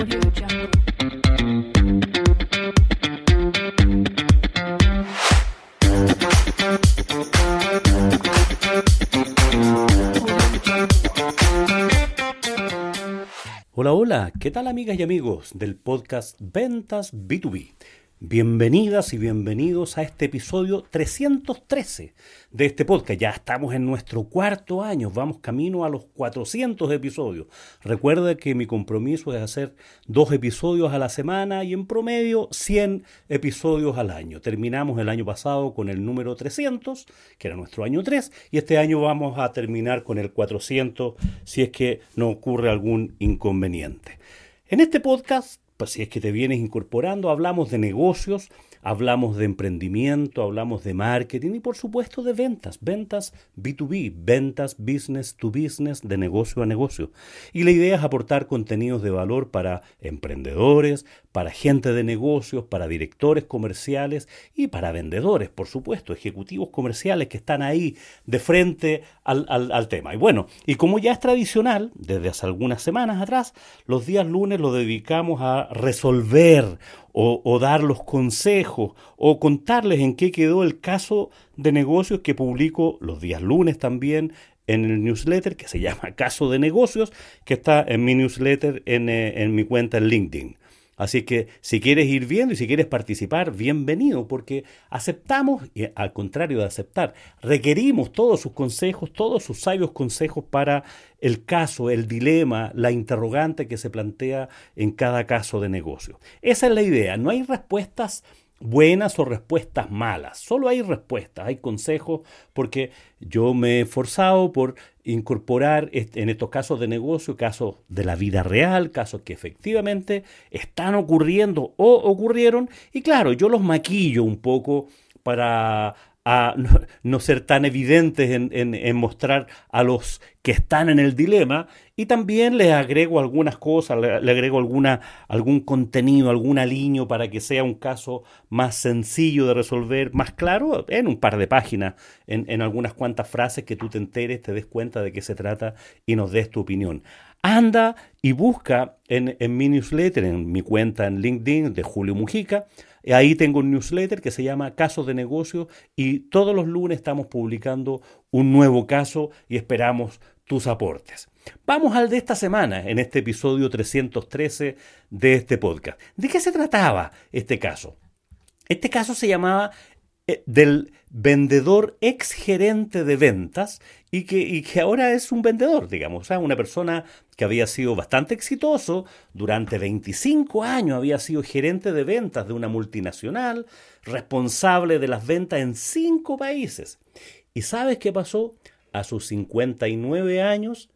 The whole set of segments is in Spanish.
Hola, hola, ¿qué tal amigas y amigos del podcast Ventas B2B? Bienvenidas y bienvenidos a este episodio 313 de este podcast. Ya estamos en nuestro cuarto año, vamos camino a los 400 episodios. Recuerda que mi compromiso es hacer dos episodios a la semana y en promedio 100 episodios al año. Terminamos el año pasado con el número 300, que era nuestro año 3, y este año vamos a terminar con el 400 si es que no ocurre algún inconveniente. En este podcast si es que te vienes incorporando, hablamos de negocios, hablamos de emprendimiento, hablamos de marketing y por supuesto de ventas, ventas B2B, ventas business to business, de negocio a negocio. Y la idea es aportar contenidos de valor para emprendedores, para gente de negocios, para directores comerciales y para vendedores, por supuesto, ejecutivos comerciales que están ahí de frente al, al, tema. Y bueno, y como ya es tradicional, desde hace algunas semanas atrás, los días lunes lo dedicamos a resolver o, dar los consejos o contarles en qué quedó el caso de negocios que publico los días lunes también en el newsletter que se llama Caso de Negocios, que está en mi newsletter en, eh, en mi cuenta en LinkedIn. Así que si quieres ir viendo y si quieres participar, bienvenido, porque aceptamos, y al contrario de aceptar, requerimos todos sus consejos, todos sus sabios consejos para el caso, el dilema, la interrogante que se plantea en cada caso de negocio. Esa es la idea, no hay respuestas buenas o respuestas malas. Solo hay respuestas, hay consejos, porque yo me he esforzado por incorporar en estos casos de negocio, casos de la vida real, casos que efectivamente están ocurriendo o ocurrieron, y claro, yo los maquillo un poco para a no, ser tan evidentes en, en, en, mostrar a los que están en el dilema y también les agrego algunas cosas, le, le, agrego alguna, algún contenido, algún aliño para que sea un caso más sencillo de resolver, más claro, en un par de páginas, en, en algunas cuantas frases que tú te enteres, te des cuenta de qué se trata y nos des tu opinión. Anda y busca en, en mi newsletter, en mi cuenta en LinkedIn de Julio Mujica, Ahí tengo un newsletter que se llama Casos de Negocio y todos los lunes estamos publicando un nuevo caso y esperamos tus aportes. Vamos al de esta semana, en este episodio 313 de este podcast. ¿De qué se trataba este caso? Este caso se llamaba del vendedor ex gerente de ventas y que, y que, ahora es un vendedor, digamos, o sea, una persona que había sido bastante exitoso, durante 25 años había sido gerente de ventas de una multinacional, responsable de las ventas en cinco países. ¿Y sabes qué pasó? A sus 59 años,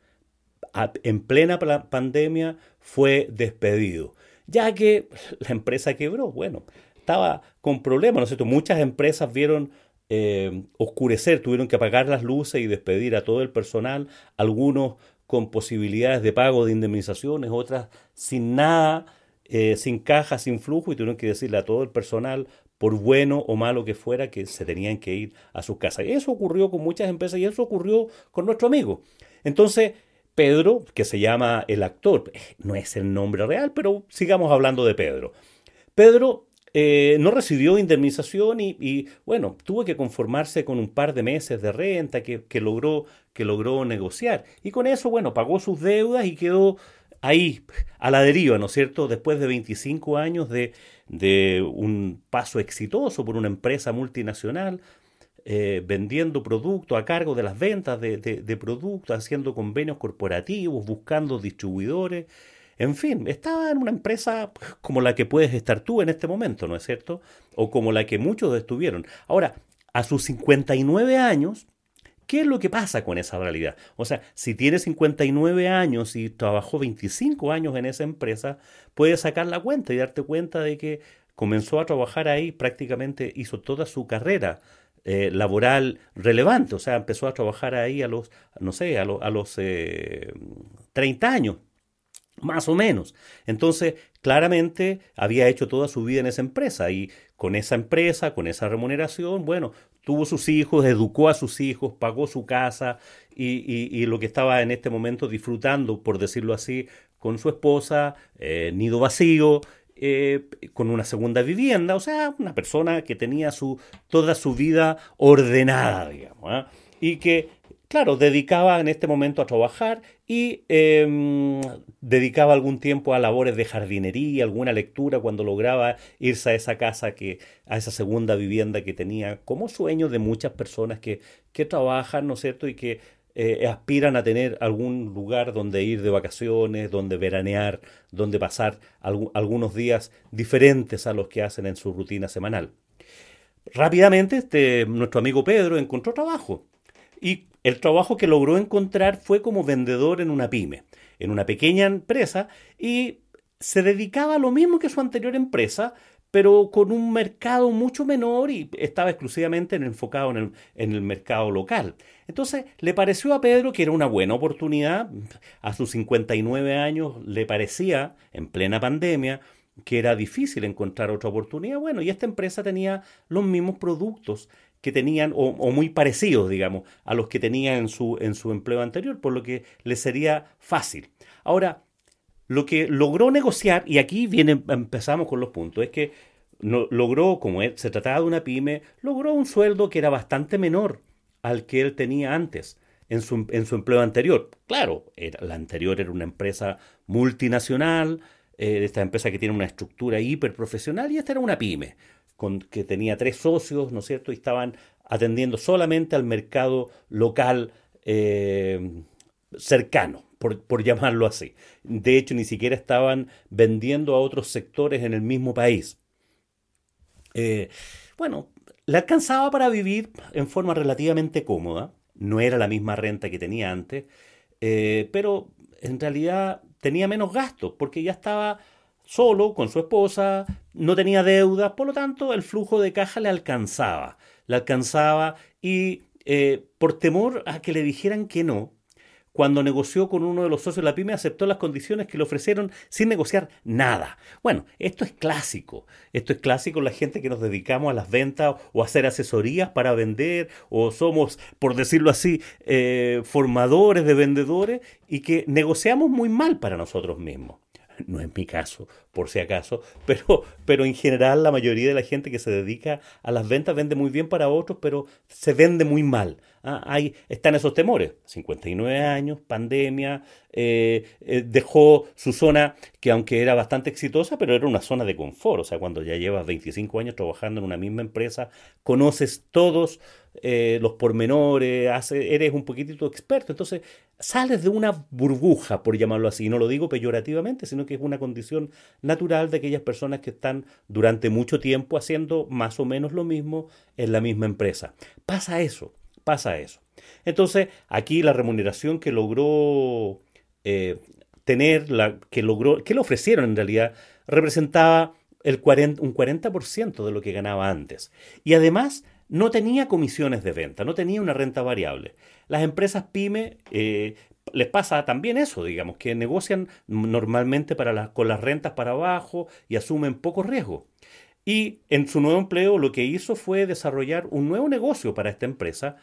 en plena pandemia, fue despedido, ya que la empresa quebró. Bueno, estaba con problemas, ¿no es cierto? Muchas empresas vieron eh, oscurecer, tuvieron que apagar las luces y despedir a todo el personal, algunos con posibilidades de pago de indemnizaciones, otras sin nada, eh, sin caja, sin flujo, y tuvieron que decirle a todo el personal, por bueno o malo que fuera, que se tenían que ir a sus casas. Eso ocurrió con muchas empresas y eso ocurrió con nuestro amigo. Entonces, Pedro, que se llama el actor, no es el nombre real, pero sigamos hablando de Pedro. Pedro eh, no recibió indemnización y, bueno, tuvo que conformarse con un par de meses de renta que, que, logró, que logró negociar. Y con eso, bueno, pagó sus deudas y quedó ahí a la deriva, ¿no es cierto? Después de 25 años de, de un paso exitoso por una empresa multinacional, eh, vendiendo productos a cargo de las ventas de, de, de productos, haciendo convenios corporativos, buscando distribuidores. En fin, estaba en una empresa como la que puedes estar tú en este momento, ¿no es cierto? O como la que muchos estuvieron. Ahora, a sus 59 años, ¿qué es lo que pasa con esa realidad? O sea, si tiene 59 años y trabajó 25 años en esa empresa, puedes sacar la cuenta y darte cuenta de que comenzó a trabajar ahí, prácticamente hizo toda su carrera eh, laboral relevante, o sea, empezó a trabajar ahí a los, no sé, a, a los eh, 30 años, más o menos. Entonces, claramente había hecho toda su vida en esa empresa y con esa empresa, con esa remuneración, bueno, tuvo sus hijos, educó a sus hijos, pagó su casa y, lo que estaba en este momento disfrutando, por decirlo así, con su esposa, eh, nido vacío, eh, con una segunda vivienda, o sea, una persona que tenía su, toda su vida ordenada, digamos, ¿ah? y que claro, dedicaba en este momento a trabajar y em, dedicaba algún tiempo a labores de jardinería, alguna lectura cuando lograba irse a esa casa, que, a esa segunda vivienda que tenía como sueño de muchas personas que, que trabajan, ¿no es cierto? Y que eh, aspiran a tener algún lugar donde ir de vacaciones, donde veranear, donde pasar algunos días diferentes a los que hacen en su rutina semanal. Rápidamente, este, nuestro amigo Pedro encontró trabajo y el trabajo que logró encontrar fue como vendedor en una pyme, en una pequeña empresa, y se dedicaba a lo mismo que su anterior empresa, pero con un mercado mucho menor y estaba exclusivamente enfocado en el, en el, mercado local. Entonces le pareció a Pedro que era una buena oportunidad, a sus 59 años le parecía, en plena pandemia, que era difícil encontrar otra oportunidad. Bueno, y esta empresa tenía los mismos productos que tenían, o, muy parecidos, digamos, a los que tenía en su, en su empleo anterior, por lo que le sería fácil. Ahora, lo que logró negociar, y aquí viene, empezamos con los puntos, es que no, logró, como se trataba de una pyme, logró un sueldo que era bastante menor al que él tenía antes en su, en su empleo anterior. Claro, era, la anterior era una empresa multinacional, eh, esta empresa que tiene una estructura hiperprofesional, y esta era una pyme con, que tenía tres socios, ¿no es cierto? Y estaban atendiendo solamente al mercado local eh, cercano, por, llamarlo así. De hecho, ni siquiera estaban vendiendo a otros sectores en el mismo país. Eh, bueno, le alcanzaba para vivir en forma relativamente cómoda. No era la misma renta que tenía antes, eh, pero en realidad tenía menos gastos porque ya estaba solo con su esposa, no tenía deuda, por lo tanto el flujo de caja le alcanzaba, le alcanzaba y eh, por temor a que le dijeran que no, cuando negoció con uno de los socios de la pyme, aceptó las condiciones que le ofrecieron sin negociar nada. Bueno, esto es clásico. Esto es clásico la gente que nos dedicamos a las ventas o a hacer asesorías para vender o somos, por decirlo así, eh, formadores de vendedores y que negociamos muy mal para nosotros mismos. no es mi caso, por si acaso, pero, pero en general la mayoría de la gente que se dedica a las ventas vende muy bien para otros, pero se vende muy mal. Ah, ahí están esos temores. 59 años, pandemia, eh, eh, dejó su zona que aunque era bastante exitosa, pero era una zona de confort. O sea, cuando ya llevas 25 años trabajando en una misma empresa, conoces todos eh, los pormenores, eres un poquitito experto. Entonces, sales de una burbuja, por llamarlo así. No lo digo peyorativamente, sino que es una condición natural de aquellas personas que están durante mucho tiempo haciendo más o menos lo mismo en la misma empresa. Pasa eso, pasa eso. Entonces, aquí la remuneración que logró eh, tener, la, que logró, que le ofrecieron en realidad, representaba el 40, un 40% de lo que ganaba antes. Y además no tenía comisiones de venta, no tenía una renta variable. Las empresas pyme eh, les pasa también eso, digamos, que negocian normalmente para con las rentas para abajo y asumen poco riesgo. Y en su nuevo empleo lo que hizo fue desarrollar un nuevo negocio para esta empresa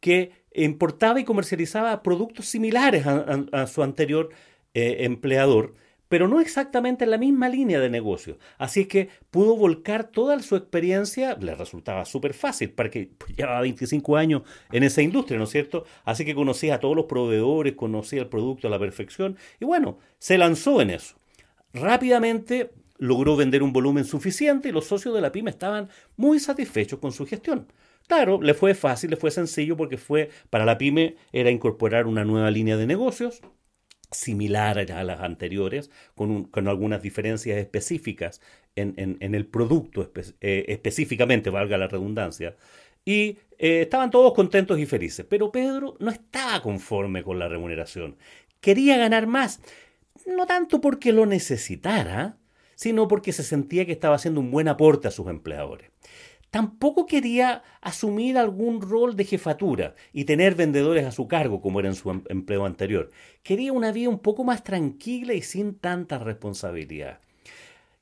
que importaba y comercializaba productos similares a, su anterior eh, empleador, pero no exactamente en la misma línea de negocio. Así que pudo volcar toda su experiencia, le resultaba súper fácil, porque pues, llevaba 25 años en esa industria, ¿no es cierto? Así que conocía a todos los proveedores, conocía el producto a la perfección, y bueno, se lanzó en eso. Rápidamente logró vender un volumen suficiente y los socios de la pyme estaban muy satisfechos con su gestión. Claro, le fue fácil, le fue sencillo porque fue para la pyme era incorporar una nueva línea de negocios, similar a las anteriores, con, algunas diferencias específicas en, el producto eh, específicamente, valga la redundancia. Y eh, estaban todos contentos y felices, pero Pedro no estaba conforme con la remuneración. Quería ganar más, no tanto porque lo necesitara, sino porque se sentía que estaba haciendo un buen aporte a sus empleadores tampoco quería asumir algún rol de jefatura y tener vendedores a su cargo como era en su em-, empleo anterior. Quería una vida un poco más tranquila y sin tanta responsabilidad.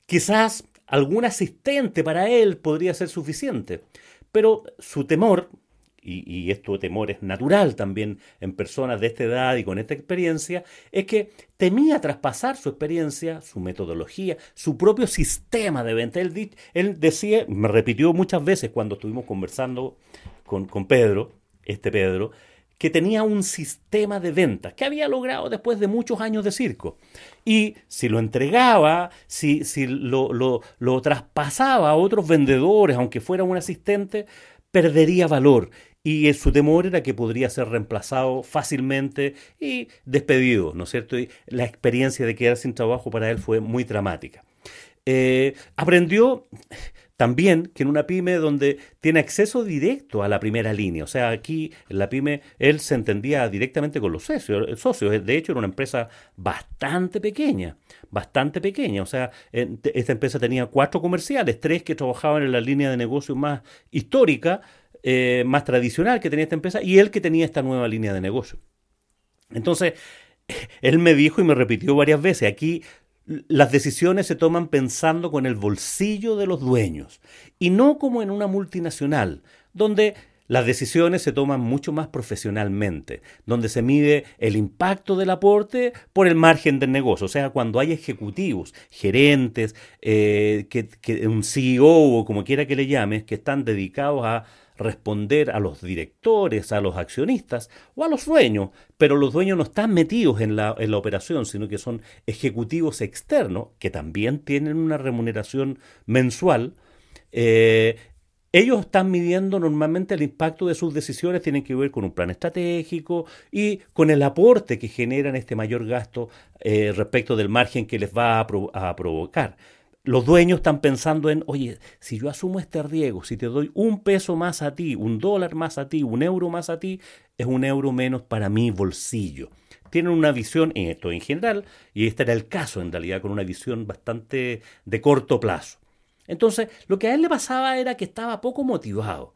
Quizás algún asistente para él podría ser suficiente, Pero su temor, y, y esto temor es natural también en personas de esta edad y con esta experiencia, es que temía traspasar su experiencia, su metodología, su propio sistema de venta. Él, decía, me repitió muchas veces cuando estuvimos conversando con, con Pedro, este Pedro, que tenía un sistema de ventas que había logrado después de muchos años de circo. Y si lo entregaba, si, si lo, lo, lo traspasaba a otros vendedores, aunque fuera un asistente, perdería valor y su temor era que podría ser reemplazado fácilmente y despedido, ¿no es cierto? Y la experiencia de quedar sin trabajo para él fue muy dramática. Eh, aprendió también que en una pyme donde tiene acceso directo a la primera línea, o sea, aquí en la pyme él se entendía directamente con los socios, socios. de hecho era una empresa bastante pequeña, bastante pequeña, o sea, esta empresa tenía cuatro comerciales, tres que trabajaban en la línea de negocio más histórica, eh, más tradicional que tenía esta empresa, y él que tenía esta nueva línea de negocio. Entonces, él me dijo y me repitió varias veces, aquí las decisiones se toman pensando con el bolsillo de los dueños y no como en una multinacional, donde las decisiones se toman mucho más profesionalmente, donde se mide el impacto del aporte por el margen del negocio. O sea, cuando hay ejecutivos, gerentes, eh, que, un CEO o como quiera que le llames, que están dedicados a responder a los directores, a los accionistas o a los dueños, pero los dueños no están metidos en la, en la operación, sino que son ejecutivos externos que también tienen una remuneración mensual. Eh, ellos están midiendo normalmente el impacto de sus decisiones, tienen que ver con un plan estratégico y con el aporte que generan este mayor gasto eh, respecto del margen que les va a, a provocar los dueños están pensando en, oye, si yo asumo este riesgo, si te doy un peso más a ti, un dólar más a ti, un euro más a ti, es un euro menos para mi bolsillo. Tienen una visión en esto en general, y este era el caso en realidad, con una visión bastante de corto plazo. Entonces, lo que a él le pasaba era que estaba poco motivado,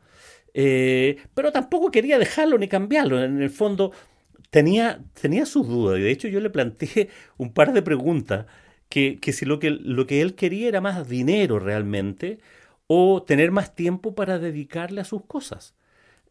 eh, pero tampoco quería dejarlo ni cambiarlo. En el fondo, tenía, tenía sus dudas, y de hecho yo le planteé un par de preguntas que, si lo que, lo que él quería era más dinero realmente o tener más tiempo para dedicarle a sus cosas.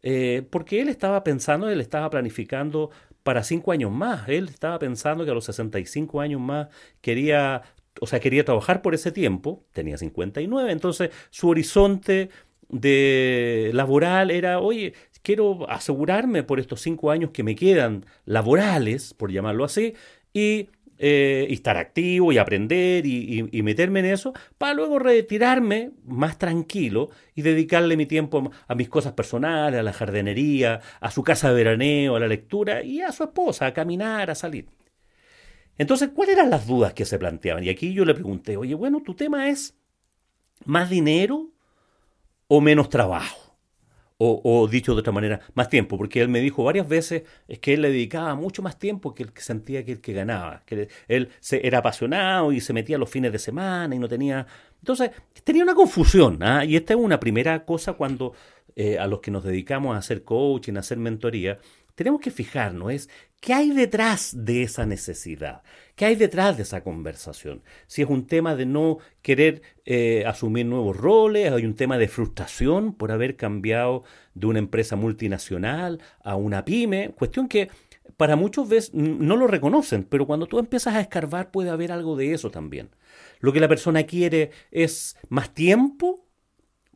Eh, porque él estaba pensando, él estaba planificando para cinco años más. Él estaba pensando que a los 65 años más quería, o sea, quería trabajar por ese tiempo. Tenía 59, entonces su horizonte de laboral era, oye, quiero asegurarme por estos cinco años que me quedan laborales, por llamarlo así, y eh, y estar activo y aprender y, meterme en eso, para luego retirarme más tranquilo y dedicarle mi tiempo a mis cosas personales, a la jardinería, a su casa de veraneo, a la lectura y a su esposa, a caminar, a salir. Entonces, ¿cuáles eran las dudas que se planteaban? Y aquí yo le pregunté, oye, bueno, tu tema es más dinero o menos trabajo. O, dicho de otra manera, más tiempo, porque él me dijo varias veces es que él le dedicaba mucho más tiempo que el que sentía que el que ganaba, que él se, era apasionado y se metía los fines de semana y no tenía... Entonces, tenía una confusión, ¿ah? y esta es una primera cosa cuando eh, a los que nos dedicamos a hacer coaching, a hacer mentoría, tenemos que fijarnos es qué hay detrás de esa necesidad, qué hay detrás de esa conversación. Si es un tema de no querer eh, asumir nuevos roles, hay un tema de frustración por haber cambiado de una empresa multinacional a una pyme, cuestión que para muchos veces no lo reconocen, pero cuando tú empiezas a escarbar puede haber algo de eso también. Lo que la persona quiere es más tiempo,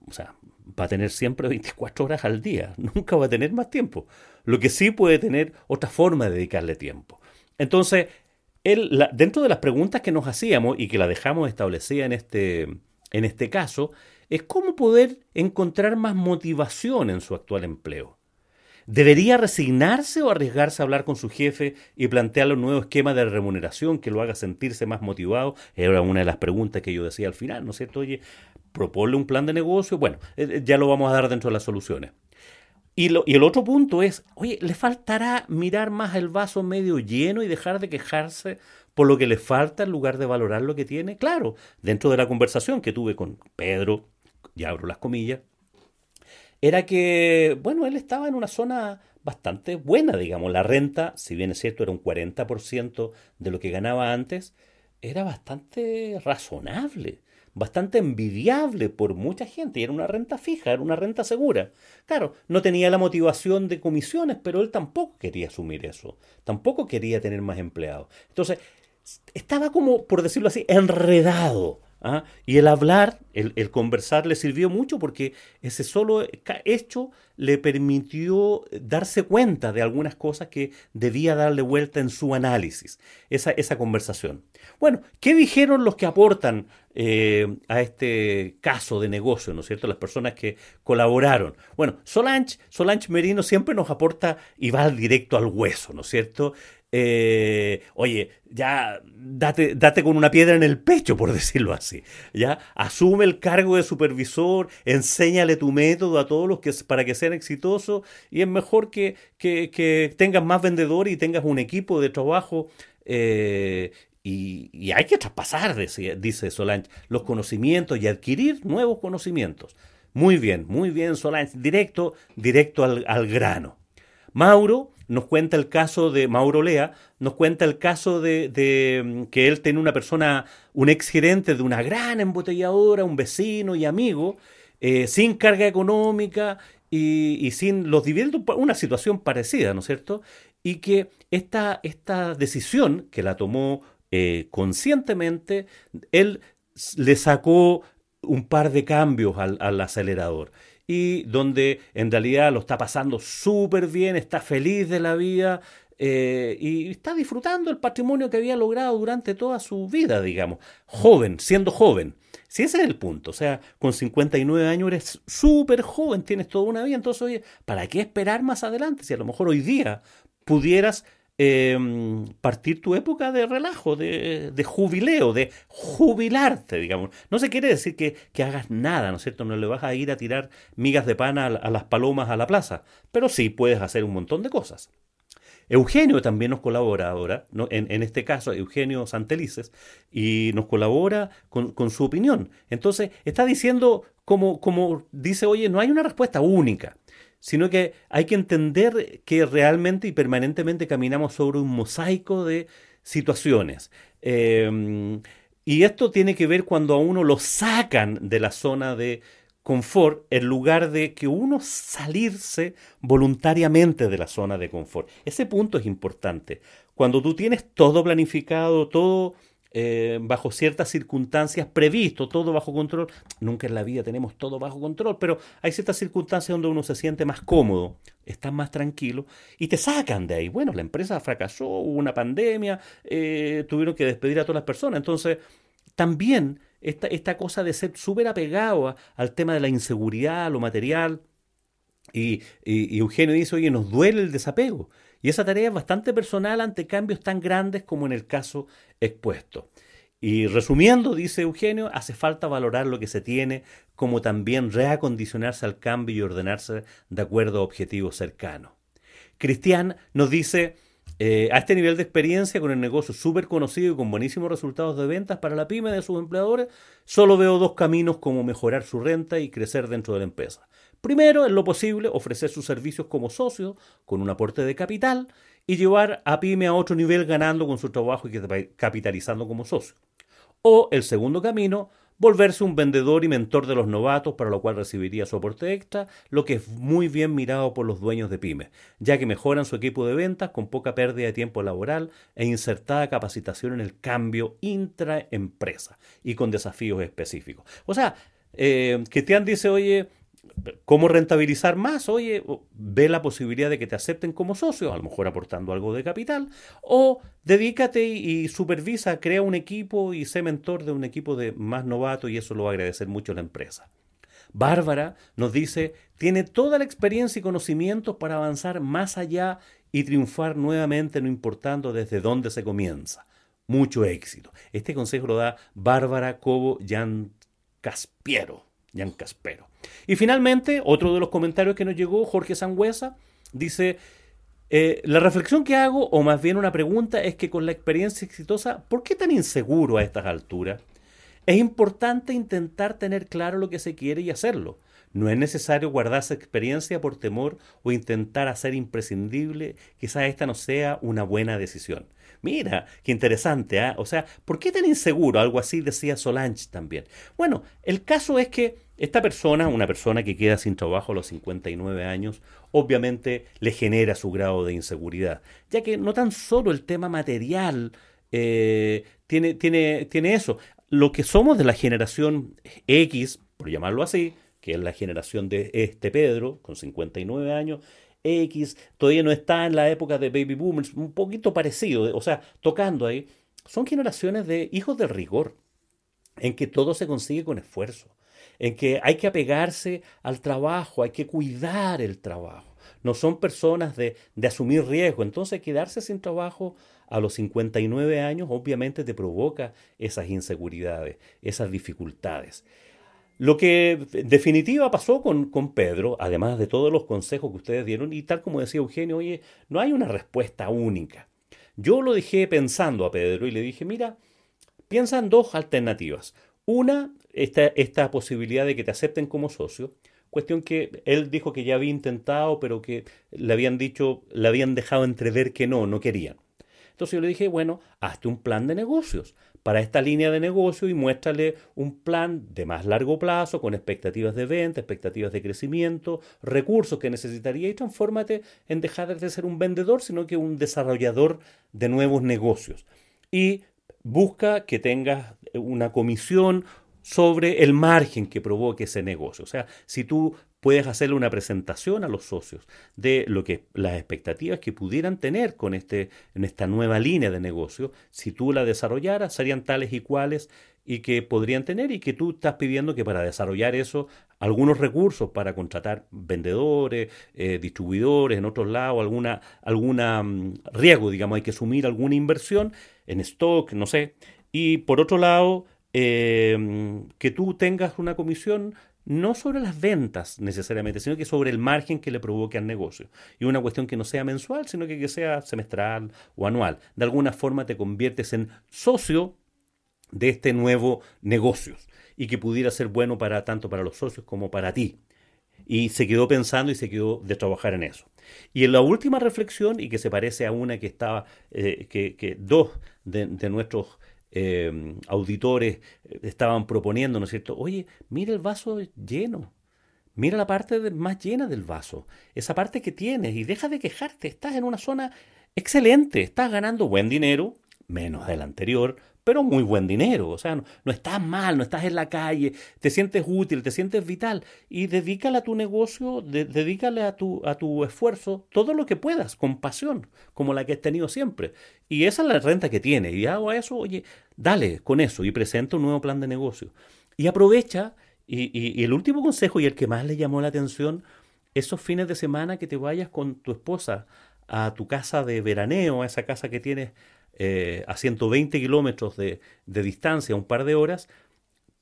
o sea, va a tener siempre 24 horas al día, nunca va a tener más tiempo. Lo que sí puede tener otra forma de dedicarle tiempo. Entonces, él, dentro de las preguntas que nos hacíamos y que la dejamos establecida en este, en este caso, es cómo poder encontrar más motivación en su actual empleo. ¿Debería resignarse o arriesgarse a hablar con su jefe y plantearle un nuevo esquema de remuneración que lo haga sentirse más motivado? Era una de las preguntas que yo decía al final, ¿no es cierto? Oye, proponle un plan de negocio, bueno, eh, eh, ya lo vamos a dar dentro de las soluciones. Y, y, el otro punto es, oye, le faltará mirar más el vaso medio lleno y dejar de quejarse por lo que le falta en lugar de valorar lo que tiene. Claro, dentro de la conversación que tuve con Pedro, ya abro las comillas, era que, bueno, él estaba en una zona bastante buena, digamos. La renta, si bien es cierto, era un 40% de lo que ganaba antes, era bastante razonable. Bastante envidiable por mucha gente, y era una renta fija, era una renta segura. Claro, no tenía la motivación de comisiones, pero él tampoco quería asumir eso, tampoco quería tener más empleados. Entonces, estaba como, por decirlo así, enredado ¿ah? Y el hablar, el, conversar le sirvió mucho porque ese solo hecho le permitió darse cuenta de algunas cosas que debía darle vuelta en su análisis, esa, esa conversación. Bueno, ¿qué dijeron los que aportan eh, a este caso de negocio, ¿no es cierto? Las personas que colaboraron. Bueno, Solange, Solange Merino siempre nos aporta y va directo al hueso, ¿no es cierto? Eh, oye, ya date, date, con una piedra en el pecho, por decirlo así. Ya asume el cargo de supervisor, enséñale tu método a todos los que para que sean exitosos y es mejor que, que, tengas más vendedores y tengas un equipo de trabajo. Eh, y, hay que traspasar, dice Solange, los conocimientos y adquirir nuevos conocimientos. Muy bien, muy bien, Solange. Directo, directo al, al grano. Mauro nos cuenta el caso de Mauro Lea, nos cuenta el caso de, mm, que él tiene una persona, un ex gerente de una gran embotelladora, un vecino y amigo, eh, sin carga económica y, sin los dividendos, una situación parecida, ¿no es cierto? Y que esta, esta decisión, que la tomó eh, conscientemente, él le sacó un par de cambios al acelerador y donde en realidad lo está pasando súper bien, está feliz de la vida eh, y está disfrutando el patrimonio que había logrado durante toda su vida, digamos, joven, siendo joven. Si ese es el punto, o sea, con 59 años eres súper joven, tienes toda una vida, entonces, oye, ¿para qué esperar más adelante? Si a lo mejor hoy día pudieras Em, partir tu época de relajo, de, jubileo, de jubilarte, digamos. No se quiere decir que, hagas nada, ¿no es cierto? No le vas a ir a tirar migas de pan a, las palomas a la plaza, pero sí puedes hacer un montón de cosas. Eugenio también nos colabora ahora, en, este caso Eugenio Santelices, y nos colabora con, con, su opinión. Entonces está diciendo, como, como dice, oye, no hay una respuesta única sino que hay que entender que realmente y permanentemente caminamos sobre un mosaico de situaciones. Em, y esto tiene que ver cuando a uno lo sacan de la zona de confort en lugar de que uno salirse voluntariamente de la zona de confort. Ese punto es importante. Cuando tú tienes todo planificado, todo eh, bajo ciertas circunstancias previsto, todo bajo control. Nunca en la vida tenemos todo bajo control, pero hay ciertas circunstancias donde uno se siente más cómodo, está más tranquilo y te sacan de ahí. Bueno, la empresa fracasó, hubo una pandemia, eh, tuvieron que despedir a todas las personas. Entonces, también esta, esta cosa de ser súper apegado al tema de la inseguridad, lo material. Y, y Eugenio dice, oye, nos duele el desapego. Y esa tarea es bastante personal ante cambios tan grandes como en el caso expuesto. Y resumiendo, dice Eugenio, hace falta valorar lo que se tiene, como también reacondicionarse al cambio y ordenarse de acuerdo a objetivos cercanos. Cristian nos dice, eh, a este nivel de experiencia con el negocio súper conocido y con buenísimos resultados de ventas para la pyme de sus empleadores, solo veo dos caminos como mejorar su renta y crecer dentro de la empresa. Primero, en lo posible, ofrecer sus servicios como socio, con un aporte de capital, y llevar a PyME a otro nivel ganando con su trabajo y capitalizando como socio. O el segundo camino, volverse un vendedor y mentor de los novatos, para lo cual recibiría su aporte extra, lo que es muy bien mirado por los dueños de pymes, ya que mejoran su equipo de ventas con poca pérdida de tiempo laboral e insertada capacitación en el cambio intraempresa y con desafíos específicos. O sea, eh, Cristian dice, oye, ¿Cómo rentabilizar más? Oye, ve la posibilidad de que te acepten como socio, a lo mejor aportando algo de capital, o dedícate y, supervisa, crea un equipo y sé mentor de un equipo de más novato y eso lo va a agradecer mucho la empresa. Bárbara nos dice, tiene toda la experiencia y conocimientos para avanzar más allá y triunfar nuevamente, no importando desde dónde se comienza. Mucho éxito. Este consejo lo da Bárbara Cobo Jan Caspiero. Jan. Y finalmente, otro de los comentarios que nos llegó, Jorge Sangüesa, dice, eh, la reflexión que hago, o más bien una pregunta, es que con la experiencia exitosa, ¿por qué tan inseguro a estas alturas? Es importante intentar tener claro lo que se quiere y hacerlo. No es necesario guardarse experiencia por temor o intentar hacer imprescindible, quizás esta no sea una buena decisión. Mira, qué interesante, ¿ah? O sea, ¿por qué tan inseguro? Algo así decía Solange también. Bueno, el caso es que esta persona, una persona que queda sin trabajo a los 59 años, obviamente le genera su grado de inseguridad, ya que no tan solo el tema material eh, tiene eso. Lo que somos de la generación X, por llamarlo así, que es la generación de este Pedro, con 59 años, X, todavía no está en la época de baby boomers, un poquito parecido, o sea, tocando ahí, son generaciones de hijos del rigor, en que todo se consigue con esfuerzo, en que hay que apegarse al trabajo, hay que cuidar el trabajo. No son personas de, de asumir riesgo, entonces quedarse sin trabajo a los 59 años obviamente te provoca esas inseguridades, esas dificultades. Lo que en definitiva pasó con, con, Pedro, además de todos los consejos que ustedes dieron, y tal como decía Eugenio, oye, no hay una respuesta única. Yo lo dejé pensando a Pedro y le dije, mira, piensa en dos alternativas. Una, esta, esta posibilidad de que te acepten como socio, cuestión que él dijo que ya había intentado, pero que le habían dicho, le habían dejado entrever que no, no querían. Entonces yo le dije, bueno, hazte un plan de negocios para esta línea de negocio y muéstrale un plan de más largo plazo con expectativas de venta, expectativas de crecimiento, recursos que necesitaría y transfórmate en dejar de ser un vendedor, sino que un desarrollador de nuevos negocios. Y busca que tengas una comisión sobre el margen que provoque ese negocio. O sea, si tú puedes hacerle una presentación a los socios de lo que las expectativas que pudieran tener con este en esta nueva línea de negocio, si tú la desarrollaras serían tales y cuales y que podrían tener y que tú estás pidiendo que para desarrollar eso algunos recursos para contratar vendedores, eh, distribuidores en otros lados, alguna alguna mm, riesgo, digamos, hay que asumir alguna inversión en stock, no sé. Y por otro lado, Em, que tú tengas una comisión no sobre las ventas necesariamente, sino que sobre el margen que le provoque al negocio. Y una cuestión que no sea mensual, sino que, que sea semestral o anual. De alguna forma te conviertes en socio de este nuevo negocio y que pudiera ser bueno para tanto para los socios como para ti. Y se quedó pensando y se quedó de trabajar en eso. Y en la última reflexión, y que se parece a una que estaba, eh, que, dos de nuestros eh, auditores eh, estaban proponiendo, ¿no es cierto? Oye, mira el vaso lleno. Mira la parte más llena del vaso, esa parte que tienes y deja de quejarte, estás en una zona excelente, estás ganando buen dinero, menos del anterior, pero muy buen dinero. O sea, no, estás mal, no estás en la calle, te sientes útil, te sientes vital. Y dedícale a tu negocio, dedícale a tu, a tu esfuerzo todo lo que puedas, con pasión, como la que has tenido siempre. Y esa es la renta que tienes. Y hago eso, oye, dale con eso y presenta un nuevo plan de negocio. Y aprovecha, y, y el último consejo y el que más le llamó la atención, esos fines de semana que te vayas con tu esposa a tu casa de veraneo, a esa casa que tienes eh, a 120 kilómetros de, de distancia, un par de horas,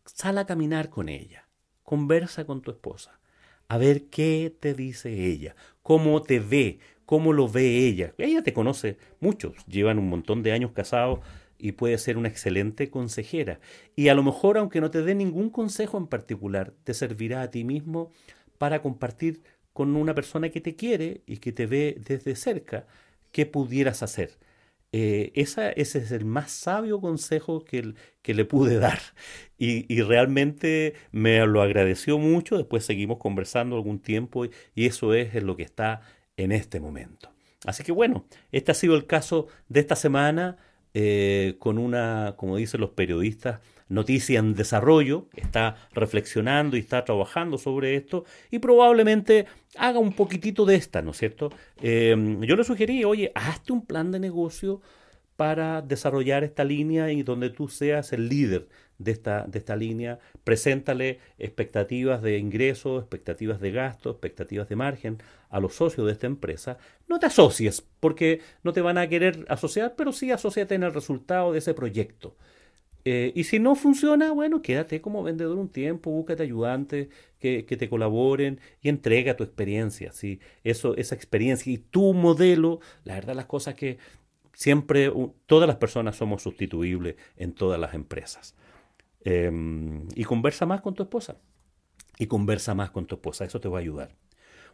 sal a caminar con ella, conversa con tu esposa, a ver qué te dice ella, cómo te ve, cómo lo ve ella. Ella te conoce muchos, llevan un montón de años casados y puede ser una excelente consejera. Y a lo mejor, aunque no te dé ningún consejo en particular, te servirá a ti mismo para compartir con una persona que te quiere y que te ve desde cerca qué pudieras hacer. Eh, ese es el más sabio consejo que, que le pude dar. Y, realmente me lo agradeció mucho. Después seguimos conversando algún tiempo y, eso es lo que está en este momento. Así que bueno, este ha sido el caso de esta semana eh, con una, como dicen los periodistas, noticia en desarrollo, está reflexionando y está trabajando sobre esto y probablemente haga un poquitito de esta, ¿no es cierto? Em, yo le sugerí, oye, hazte un plan de negocio para desarrollar esta línea y donde tú seas el líder de esta, de esta línea, preséntale expectativas de ingresos, expectativas de gasto, expectativas de margen a los socios de esta empresa. No te asocies, porque no te van a querer asociar, pero sí asociate en el resultado de ese proyecto. Eh, y si no funciona, bueno, quédate como vendedor un tiempo, búscate ayudantes que, que te colaboren y entrega tu experiencia, ¿sí? Eso, esa experiencia y tu modelo, la verdad las cosas que siempre, todas las personas somos sustituibles en todas las empresas. Em, y conversa más con tu esposa. Y conversa más con tu esposa, eso te va a ayudar.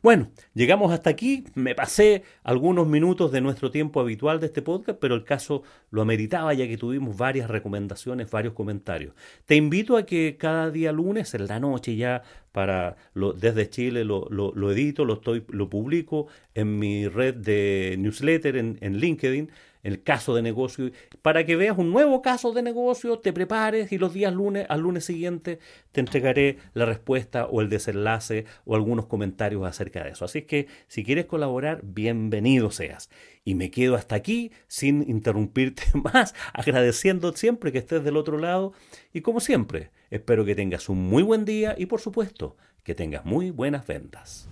Bueno, llegamos hasta aquí. Me pasé algunos minutos de nuestro tiempo habitual de este podcast, pero el caso lo ameritaba ya que tuvimos varias recomendaciones, varios comentarios. Te invito a que cada día lunes, en la noche ya, para desde Chile lo, edito, lo, estoy, lo publico en mi red de newsletter en LinkedIn el caso de negocio, para que veas un nuevo caso de negocio, te prepares y los días lunes, al lunes siguiente, te entregaré la respuesta o el desenlace o algunos comentarios acerca de eso. Así que si quieres colaborar, bienvenido seas. Y me quedo hasta aquí sin interrumpirte más, agradeciendo siempre que estés del otro lado. Y como siempre, espero que tengas un muy buen día y por supuesto, que tengas muy buenas ventas.